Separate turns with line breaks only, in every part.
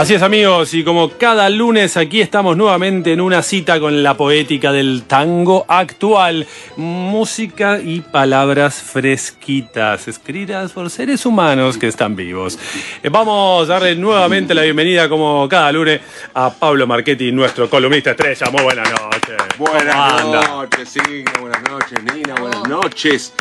Así es amigos, y como cada lunes aquí estamos nuevamente en una cita con la poética del tango actual, música y palabras fresquitas, escritas por seres humanos que están vivos. Eh, vamos a darle nuevamente la bienvenida como cada lunes a Pablo Marchetti, nuestro columnista estrella. Muy buenas noches.
Buenas noches, Signo, buenas noches, Nina, buenas noches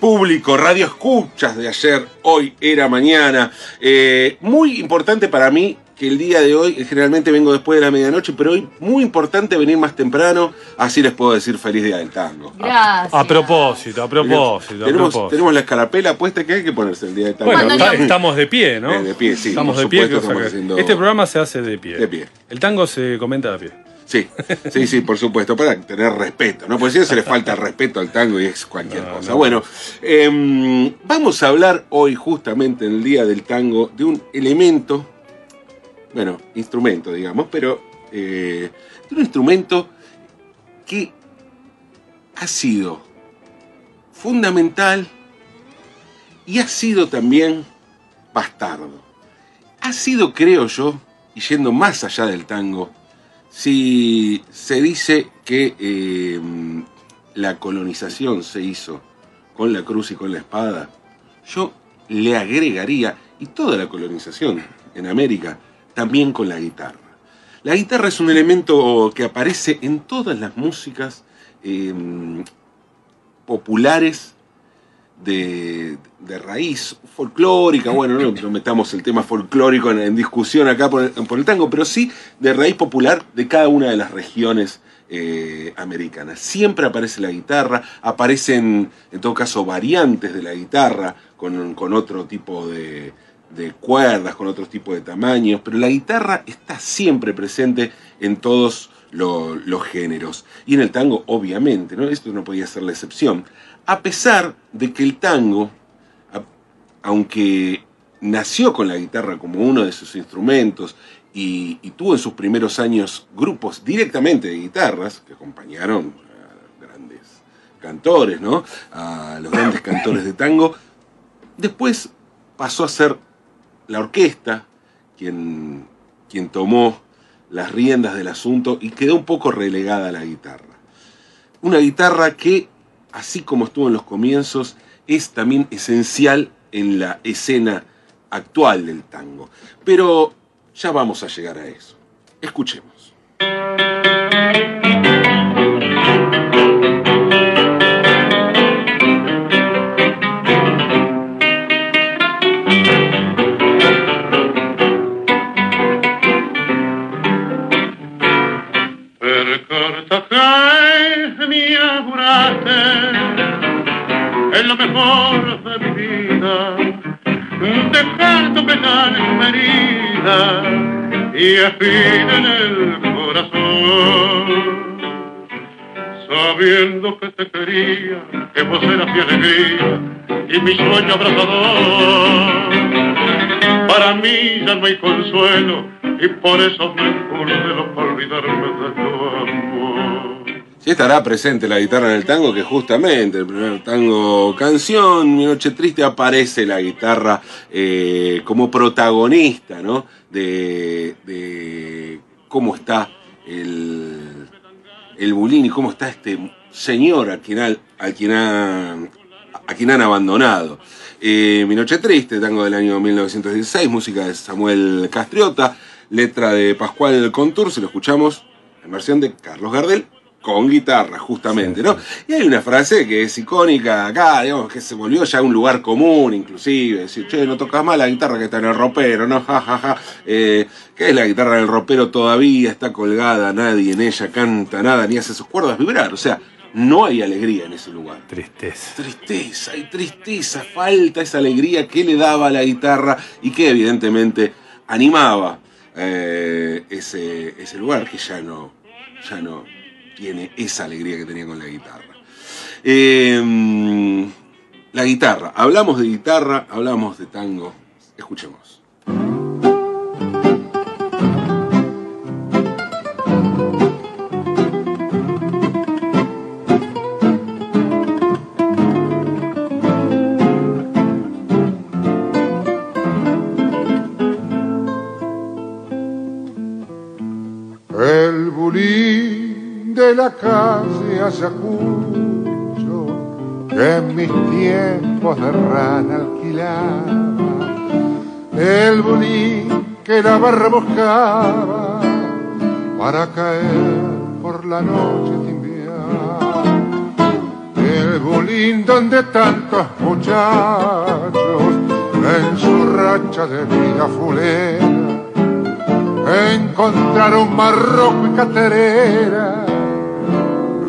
público, radio escuchas de ayer, hoy era mañana. Eh, muy importante para mí que el día de hoy, generalmente vengo después de la medianoche, pero hoy muy importante venir más temprano, así les puedo decir feliz día del tango.
Gracias. A, propósito, a propósito.
Tenemos, la escarapela puesta que hay que ponerse el día del tango.
Bueno, estamos de pie, ¿no?
de pie, sí.
Estamos de pie. Este programa se hace de pie.
De pie.
El tango se comenta de pie.
Sí, sí, sí, por supuesto, para tener respeto, ¿no? Porque si no se le falta respeto al tango y es cualquier cosa. Bueno, em, vamos a hablar hoy, justamente en el Día del Tango, de un elemento, bueno, instrumento, digamos, pero eh, de un instrumento que ha sido fundamental y ha sido también bastardo. Ha sido, creo yo, y yendo más allá del tango, si se dice que em, la colonización se hizo con la cruz y con la espada, yo le agregaría, y toda la colonización en América, también con la guitarra. La guitarra es un elemento que aparece en todas las músicas em, populares de, raíz folclórica, bueno, no, metamos el tema folclórico en, discusión acá por el, tango, pero sí de raíz popular de cada una de las regiones eh, americanas. Siempre aparece la guitarra, aparecen en todo caso variantes de la guitarra con, otro tipo de, cuerdas, con otro tipo de tamaños, pero la guitarra está siempre presente en todos los géneros. Y en el tango, obviamente, ¿no? Esto no podía ser la excepción a pesar de que el tango, aunque nació con la guitarra como uno de sus instrumentos y, tuvo en sus primeros años grupos directamente de guitarras que acompañaron a grandes cantores, ¿no? A los grandes cantores de tango, después pasó a ser la orquesta quien, quien tomó las riendas del asunto y quedó un poco relegada a la guitarra. Una guitarra que así como estuvo en los comienzos, es también esencial en la escena actual del tango. Pero ya vamos a llegar a eso. Escuchemos.
Es lo mejor de mi vida. Dejar tu penal en herida y fin en el corazón. Sabiendo que te quería, que vos eras mi alegría y mi sueño abrazador. Para mí ya no hay consuelo y por eso me lo para olvidarme de tu amor.
Sí estará presente la guitarra en el tango, que justamente el primer tango canción, Mi Noche Triste, aparece la guitarra eh, como protagonista, ¿no? De, cómo está el, el bulín y cómo está este señor a quien, quien, a quien han abandonado. Eh, Mi Noche Triste, tango del año 1916, música de Samuel Castriota, letra de Pascual Contour, se lo escuchamos en versión de Carlos Gardel con guitarra, justamente, ¿no? Y hay una frase que es icónica acá, digamos, que se volvió ya un lugar común, inclusive, decir, che, no tocas más la guitarra que está en el ropero, ¿no? Ja, ja, ja. Eh, ¿Qué es la guitarra en el ropero? Todavía está colgada, nadie en ella canta nada, ni hace sus cuerdas vibrar, o sea, no hay alegría en ese lugar.
Tristeza.
Tristeza, hay tristeza, falta esa alegría que le daba a la guitarra y que evidentemente animaba eh, ese, ese lugar que ya no, ya no tiene esa alegría que tenía con la guitarra. Eh, la guitarra, hablamos de guitarra, hablamos de tango, escuchemos.
De rana alquilaba, el bulín que la barra buscaba para caer por la noche timbiar. El bulín donde tantos muchachos en su racha de vida fulera encontraron marroco y caterera,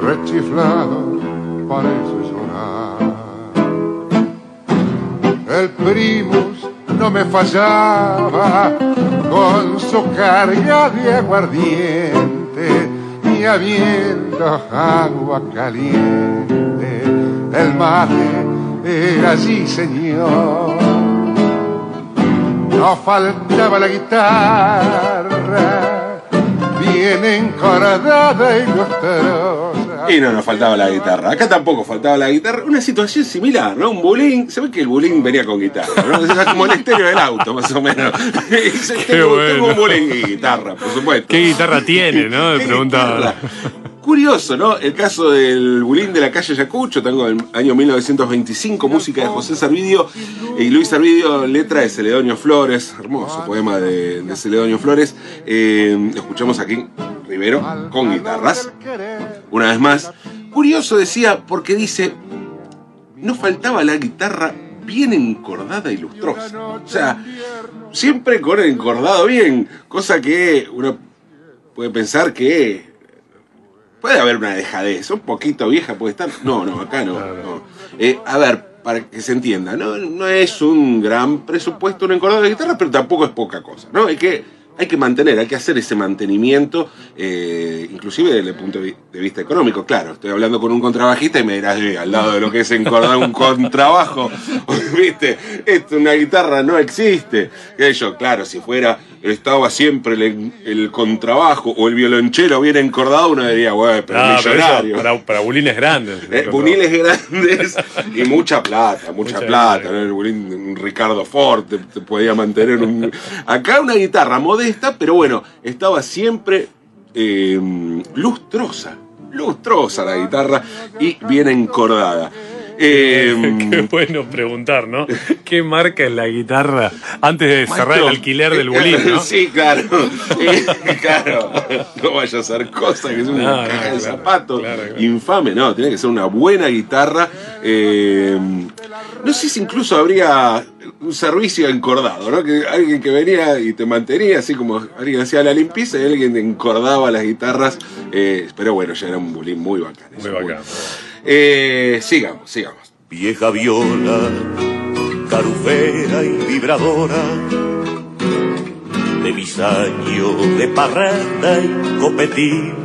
rechiflado parece El primus no me fallaba con su carga de aguardiente y habiendo agua caliente, el mate era allí señor no faltaba la guitarra, bien encordada y lustrosa.
Y no nos faltaba la guitarra. Acá tampoco faltaba la guitarra. Una situación similar, ¿no? Un bulín. Se ve que el bulín venía con guitarra, ¿no? Como el estéreo del auto, más o menos. Dice, tengo,
bueno.
tengo un bulín y guitarra, por supuesto.
¿Qué guitarra tiene, no? Me
¿Qué
preguntaba.
Curioso, ¿no? El caso del bulín de la calle Ayacucho, tango del año 1925, música de José Sarvidio y Luis Sarvidio, letra de Celedonio Flores, hermoso poema de, de Celedonio Flores. Eh, escuchamos aquí Rivero con guitarras. Una vez más, curioso decía, porque dice, no faltaba la guitarra bien encordada y lustrosa. O sea, siempre con el encordado bien, cosa que uno puede pensar que puede haber una dejadez, un poquito vieja puede estar. No, no, acá no. no. Eh, a ver, para que se entienda, no, no es un gran presupuesto un encordado de guitarra, pero tampoco es poca cosa, ¿no? Hay que, hay que mantener, hay que hacer ese mantenimiento, eh, inclusive desde el punto de vista económico. Claro, estoy hablando con un contrabajista y me dirás, "Eh, al lado de lo que es encordar un contrabajo, ¿viste? Esto, una guitarra no existe. Que yo, claro, si fuera, estaba siempre el, el contrabajo o el violonchelo bien encordado, uno diría, bueno, pero millonario.
para, para bulines grandes.
Eh, buniles grandes y mucha plata, mucha,
Mucha
plata. ¿no? El bulín, un Ricardo Ford te, te podía mantener un... Acá una guitarra modesta, pero bueno, estaba siempre eh, lustrosa, lustrosa la guitarra y bien encordada. Eh,
Qué bueno preguntar, ¿no? ¿Qué marca es la guitarra antes de cerrar el alquiler del
eh,
bulín, no?
Sí, claro. Eh, claro. No vaya a ser cosa que es una
No, no,
caja de
claro,
zapatos
claro, claro.
infame. No, tiene que ser una buena guitarra. Eh, no sé si incluso habría un servicio encordado, ¿no? Que alguien que venía y te mantenía, así como alguien hacía la limpieza y alguien encordaba las guitarras. Eh, pero bueno, ya era un bulín muy bacán.
Muy bacán.
Eh, sigamos, sigamos.
Vieja viola, carufera y vibradora, de mis años de parranda y copetín,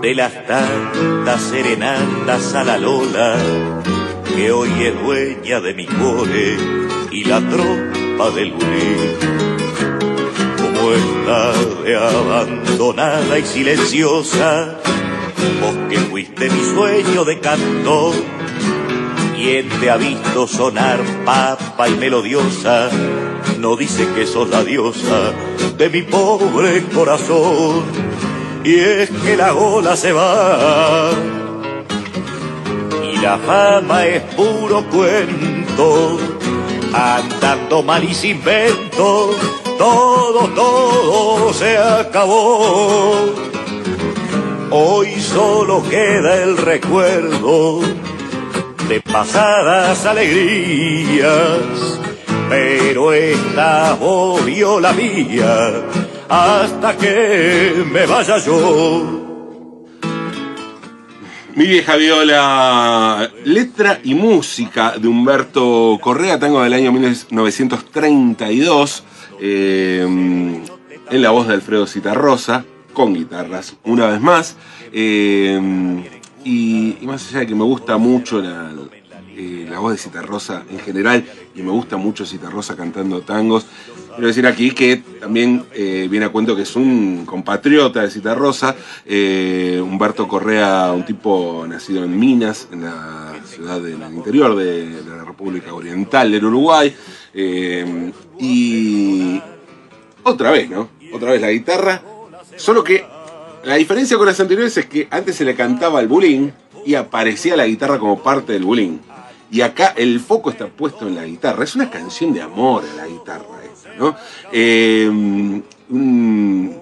de las tantas serenatas a la lola, que hoy es dueña de mi core y la tropa del bulín. Como está de abandonada y silenciosa, vos que fuiste mi sueño de cantor, quien te ha visto sonar papa y melodiosa, no dice que sos la diosa de mi pobre corazón. Y es que la ola se va y la fama es puro cuento, andando mal y sin vento, todo, todo se acabó. Hoy solo queda el recuerdo de pasadas alegrías, pero esta volvió la mía hasta que me vaya yo.
Mi vieja viola, letra y música de Humberto Correa, tango del año 1932, eh, en la voz de Alfredo Citarrosa, con guitarras, una vez más. Eh, y, más allá de que me gusta mucho la, eh, voz de Citarrosa en general, y me gusta mucho Citarrosa cantando tangos, quiero decir aquí que también eh, viene a cuento que es un compatriota de Citarrosa, Humberto Correa, un tipo nacido en Minas, en la ciudad del interior de, de la República Oriental del Uruguay, y otra vez, ¿no? Otra vez la guitarra, solo que la diferencia con las anteriores es que antes se le cantaba el bulín y aparecía la guitarra como parte del bulín. Y acá el foco está puesto en la guitarra. Es una canción de amor a la guitarra esta, ¿no? Eh, un,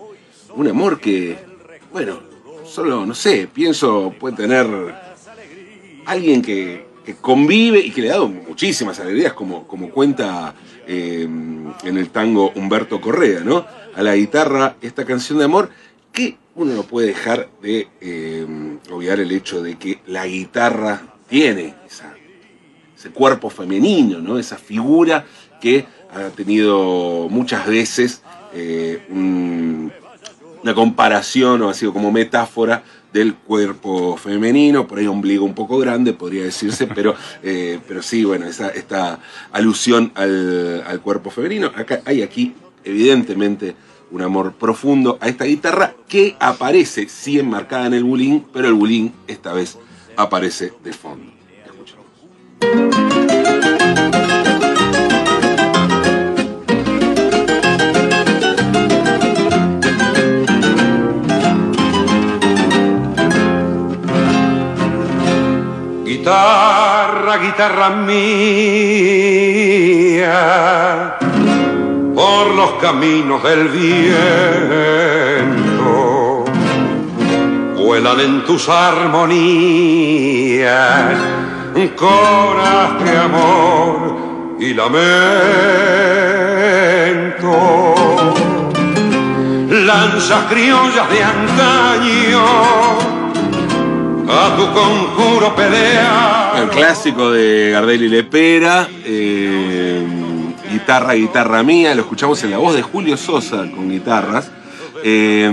amor que, bueno, solo, no sé, pienso puede tener alguien que, convive y que le ha dado muchísimas alegrías, como, cuenta eh, en el tango Humberto Correa, ¿no? A la guitarra esta canción de amor que uno no puede dejar de eh, obviar el hecho de que la guitarra tiene ese cuerpo femenino, ¿no? esa figura que ha tenido muchas veces eh, un- una comparación o ha sido como metáfora del cuerpo femenino, por ahí ombligo un poco grande, podría decirse, pero, eh, pero sí, bueno, esa, esta alusión al, al cuerpo femenino. Acá hay aquí, evidentemente, un amor profundo a esta guitarra que aparece, sí enmarcada en el bulín, pero el bulín esta vez aparece de fondo.
Guitarra, guitarra mía, por los caminos del viento, vuelan en tus armonías, coraje, amor y lamento. Lanzas criollas de antaño a tu conjuro pelea.
El clásico de Gardel y Lepera, eh, guitarra, guitarra mía, lo escuchamos en la voz de Julio Sosa con guitarras. Eh,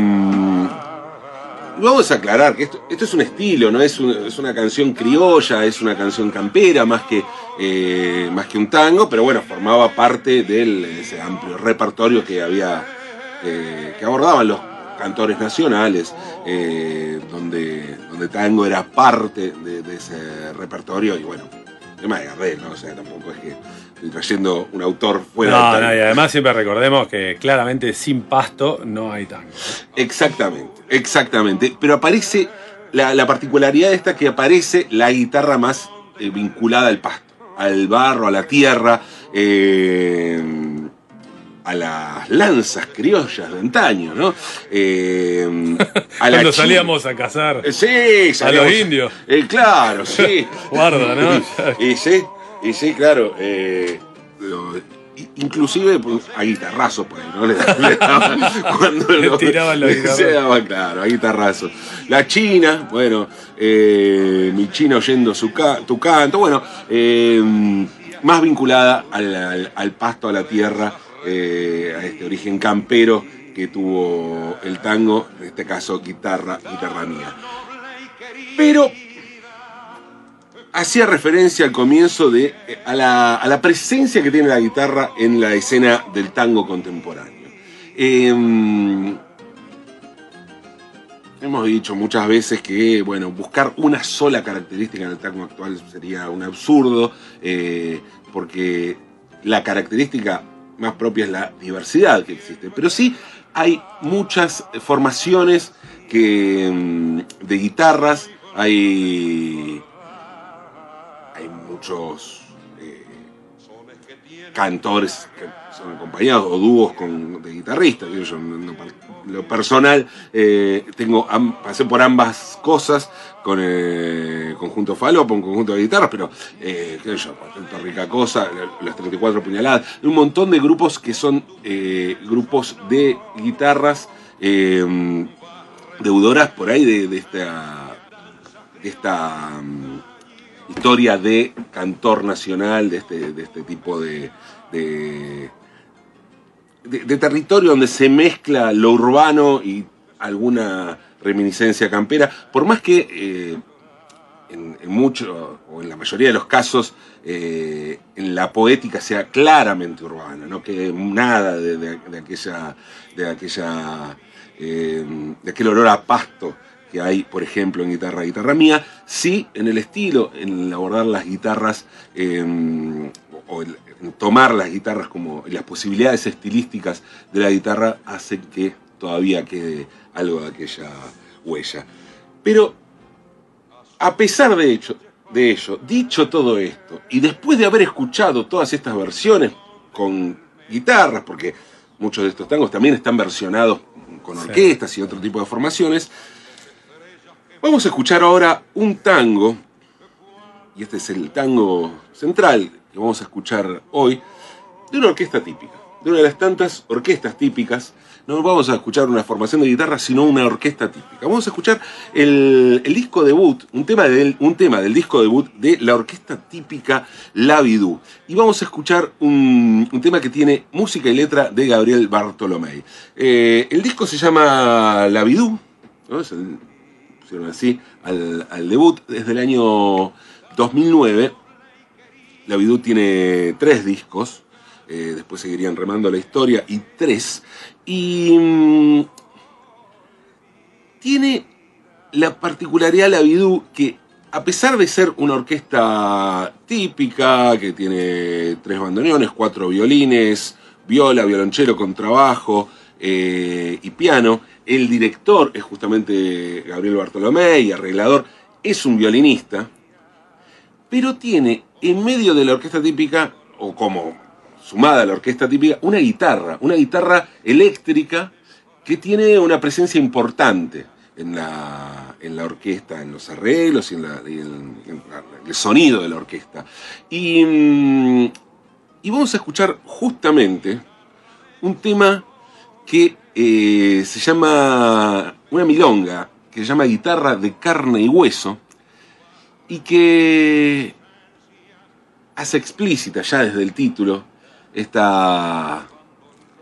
vamos a aclarar que esto, es un estilo, no es, es una canción criolla, es una canción campera más que, eh, más que un tango, pero bueno, formaba parte de ese amplio repertorio que había, eh, que abordaban los cantores nacionales, eh, donde, donde tango era parte de, de ese repertorio y bueno, tema de Gardel, ¿no? O sea, tampoco es que trayendo un autor fuera
No,
del
no,
tango.
y además siempre recordemos que claramente sin pasto no hay tango.
Exactamente, exactamente. Pero aparece la, la particularidad de esta que aparece la guitarra más eh, vinculada al pasto, al barro, a la tierra, eh, a las lanzas criollas de antaño, ¿no? Eh, a
Cuando salíamos a cazar.
Eh, Sí, salíamos-
los indios.
Eh, claro, sí.
Guarda, ¿no?
y sí, y sí, claro. eh, lo- inclusive pues, a guitarrazo, pues, ¿no? Le, le daban cuando
Le
lo-
tiraban los guitarrazos.
Se daba, claro, a guitarrazo. La China, bueno, eh, mi China oyendo su ca- tu canto, bueno, eh, más vinculada al, al- al pasto, a la tierra, eh, a este origen campero que tuvo el tango, en este caso guitarra, guitarra mía. Pero hacía referencia al comienzo de a la, a la presencia que tiene la guitarra en la escena del tango contemporáneo. Em, hemos dicho muchas veces que bueno, buscar una sola característica en el tango actual sería un absurdo, eh, porque la característica más propia es la diversidad que existe. Pero sí hay muchas formaciones que, mm, de guitarras, hay, hay muchos eh, cantores que son acompañados o dúos con, de guitarristas. Yo, no- lo personal, eh, tengo, am- pasé por ambas cosas con el conjunto Falopa, un conjunto de guitarras, pero, eh, qué sé yo, Rica Cosa, las 34 puñaladas, un montón de grupos que son eh, grupos de guitarras eh, deudoras por ahí de, esta esta mm, historia de cantor nacional, de este, de este tipo de, de- territorio donde se mezcla lo urbano y alguna reminiscencia campera, por más que eh, en, en o en la mayoría de los casos eh, en la poética sea claramente urbana, no que nada de aquella de aquella eh, de aquel olor a pasto que hay, por ejemplo, en guitarra guitarra mía, sí en el estilo, en abordar las guitarras eh, o el- tomar las guitarras como las posibilidades estilísticas de la guitarra hacen que todavía quede algo de aquella huella. Pero a pesar de, hecho, de ello, dicho todo esto, y después de haber escuchado todas estas versiones con guitarras, porque muchos de estos tangos también están versionados con orquestas y otro tipo de formaciones, vamos a escuchar ahora un tango, y este es el tango central que vamos a escuchar hoy, de una orquesta típica, de una de las tantas orquestas típicas. No vamos a escuchar una formación de guitarra, sino una orquesta típica. Vamos a escuchar el, disco debut, un tema, del, un tema del disco debut de la orquesta típica La Vidú. Y vamos a escuchar un, tema que tiene música y letra de Gabriel Bartolomé. Eh, el disco se llama La Vidú, ¿no? Pusieron así al, al debut desde el año 2009. La Vidú tiene tres discos, eh, después seguirían remando la historia, y tres. Y mm, tiene la particularidad la Vidú que, a pesar de ser una orquesta típica, que tiene tres bandoneones, cuatro violines, viola, violonchelo, contrabajo eh, y piano, el director es justamente Gabriel Bartolomé y arreglador, es un violinista, pero tiene en medio de la orquesta típica, o como sumada a la orquesta típica, una guitarra, una guitarra eléctrica que tiene una presencia importante en la, en la orquesta, en los arreglos y en, el sonido de la orquesta. Y, mm, y vamos a escuchar justamente un tema que eh, se llama, una milonga, que se llama Guitarra de carne y hueso, y que hace explícita ya desde el título esta,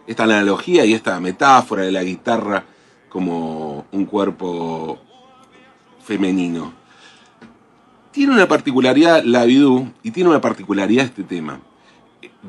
esta analogía y esta metáfora de la guitarra como un cuerpo femenino. Tiene una particularidad la Vidú y tiene una particularidad este tema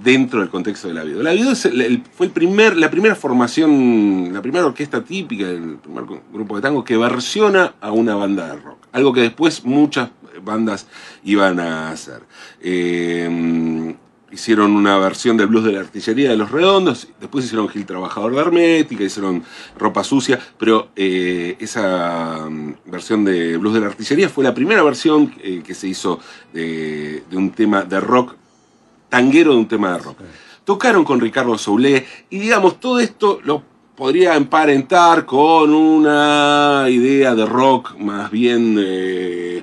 dentro del contexto de la Vidú. La Vidú es fue el primer, la primera formación, la primera orquesta típica, el primer grupo de tango que versiona a una banda de rock. Algo que después muchas bandas iban a hacer. Eh, hicieron una versión del blues de la artillería de los redondos, después hicieron Gil Trabajador de Hermética, hicieron Ropa Sucia, pero eh, esa mm, versión de blues de la artillería fue la primera versión eh, que se hizo de un tema de rock, tanguero de un tema de rock. Tocaron con Ricardo Soulé y digamos, todo esto lo podría emparentar con una idea de rock más bien... eh,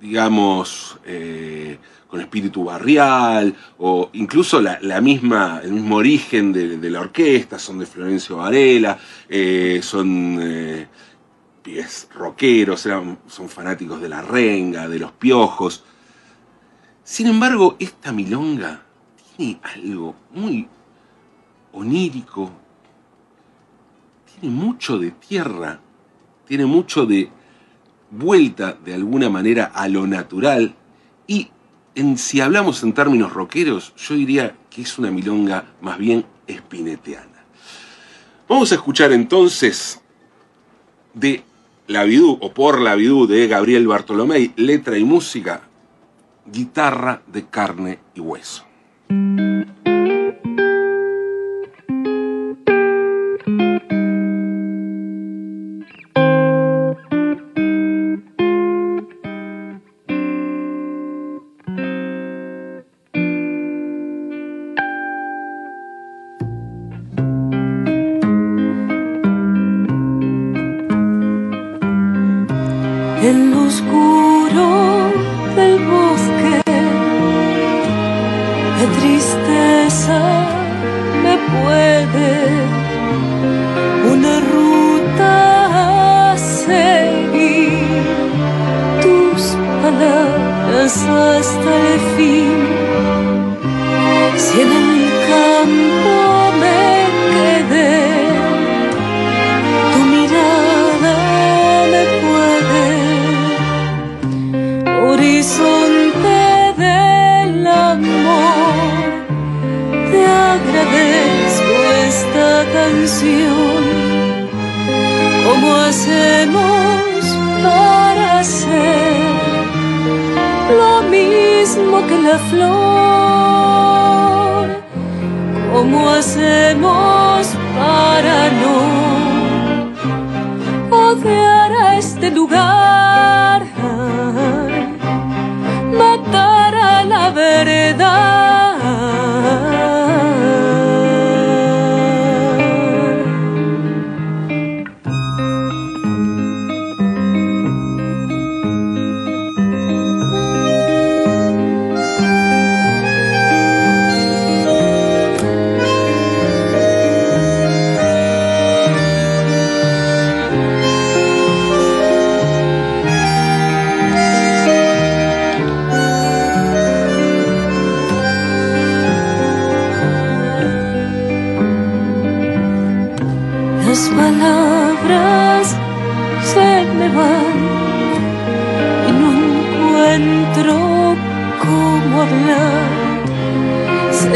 digamos, eh, con espíritu barrial, o incluso la, misma, el mismo origen de, la orquesta, son de Florencio Varela, eh, son pies rockeros, son fanáticos de la renga, de los piojos. Sin embargo, esta milonga tiene algo muy onírico, tiene mucho de tierra, tiene mucho de vuelta de alguna manera a lo natural. Y en, si hablamos en términos rockeros, yo diría que es una milonga más bien espineteana. Vamos a escuchar entonces de La Vidú o por La Vidú de Gabriel Bartolomé, letra y música, guitarra de carne y hueso.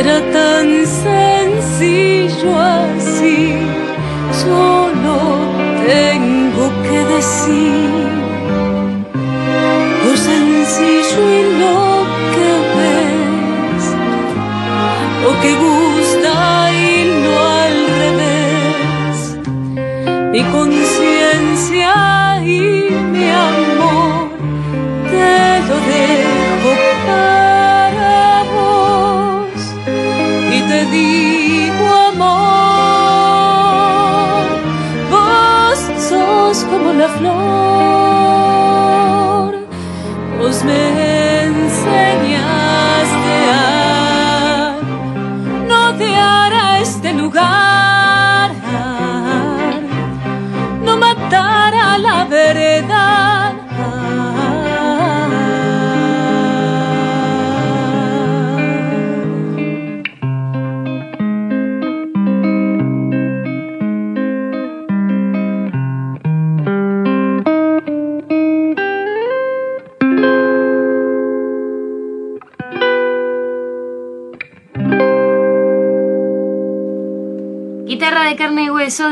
Será tan sencillo así, solo tengo que decir lo sencillo y lo que ves, lo que gusta y no al revés. Mi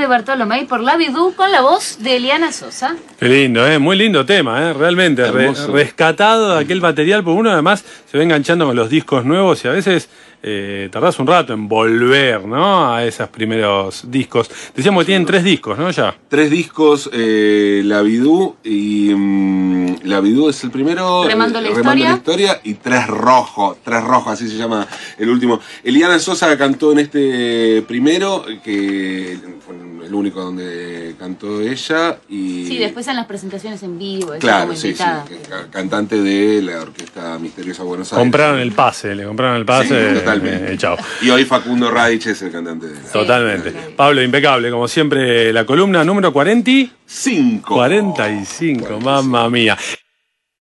Bartolomé por la Bidú con la voz de Eliana Sosa.
Qué lindo, ¿eh? muy lindo tema, ¿eh? realmente re- rescatado de aquel material, porque uno además se va enganchando con los discos nuevos y a veces eh, tardás un rato en volver ¿no? a esos primeros discos. Decíamos que tienen tres discos, ¿no? Ya.
Tres discos, eh, La Bidú y mm, La Bidú es el primero.
Remando la
eh,
historia.
historia y Tres Rojo, Tres Rojo, así se llama el último. Eliana Sosa cantó en este primero, que fue el único donde cantó ella. Y,
Sí, después en las presentaciones en vivo,
Claro,
como
sí, sí,
invitada.
cantante de la Orquesta Misteriosa Buenos Aires.
Compraron el pase, le compraron el pase.
Sí,
eh,
totalmente.
eh, chao.
Y hoy Facundo Radich es el cantante de la
Totalmente. Pablo, impecable, como siempre, la columna número 40 y
5.
45, mamma mía.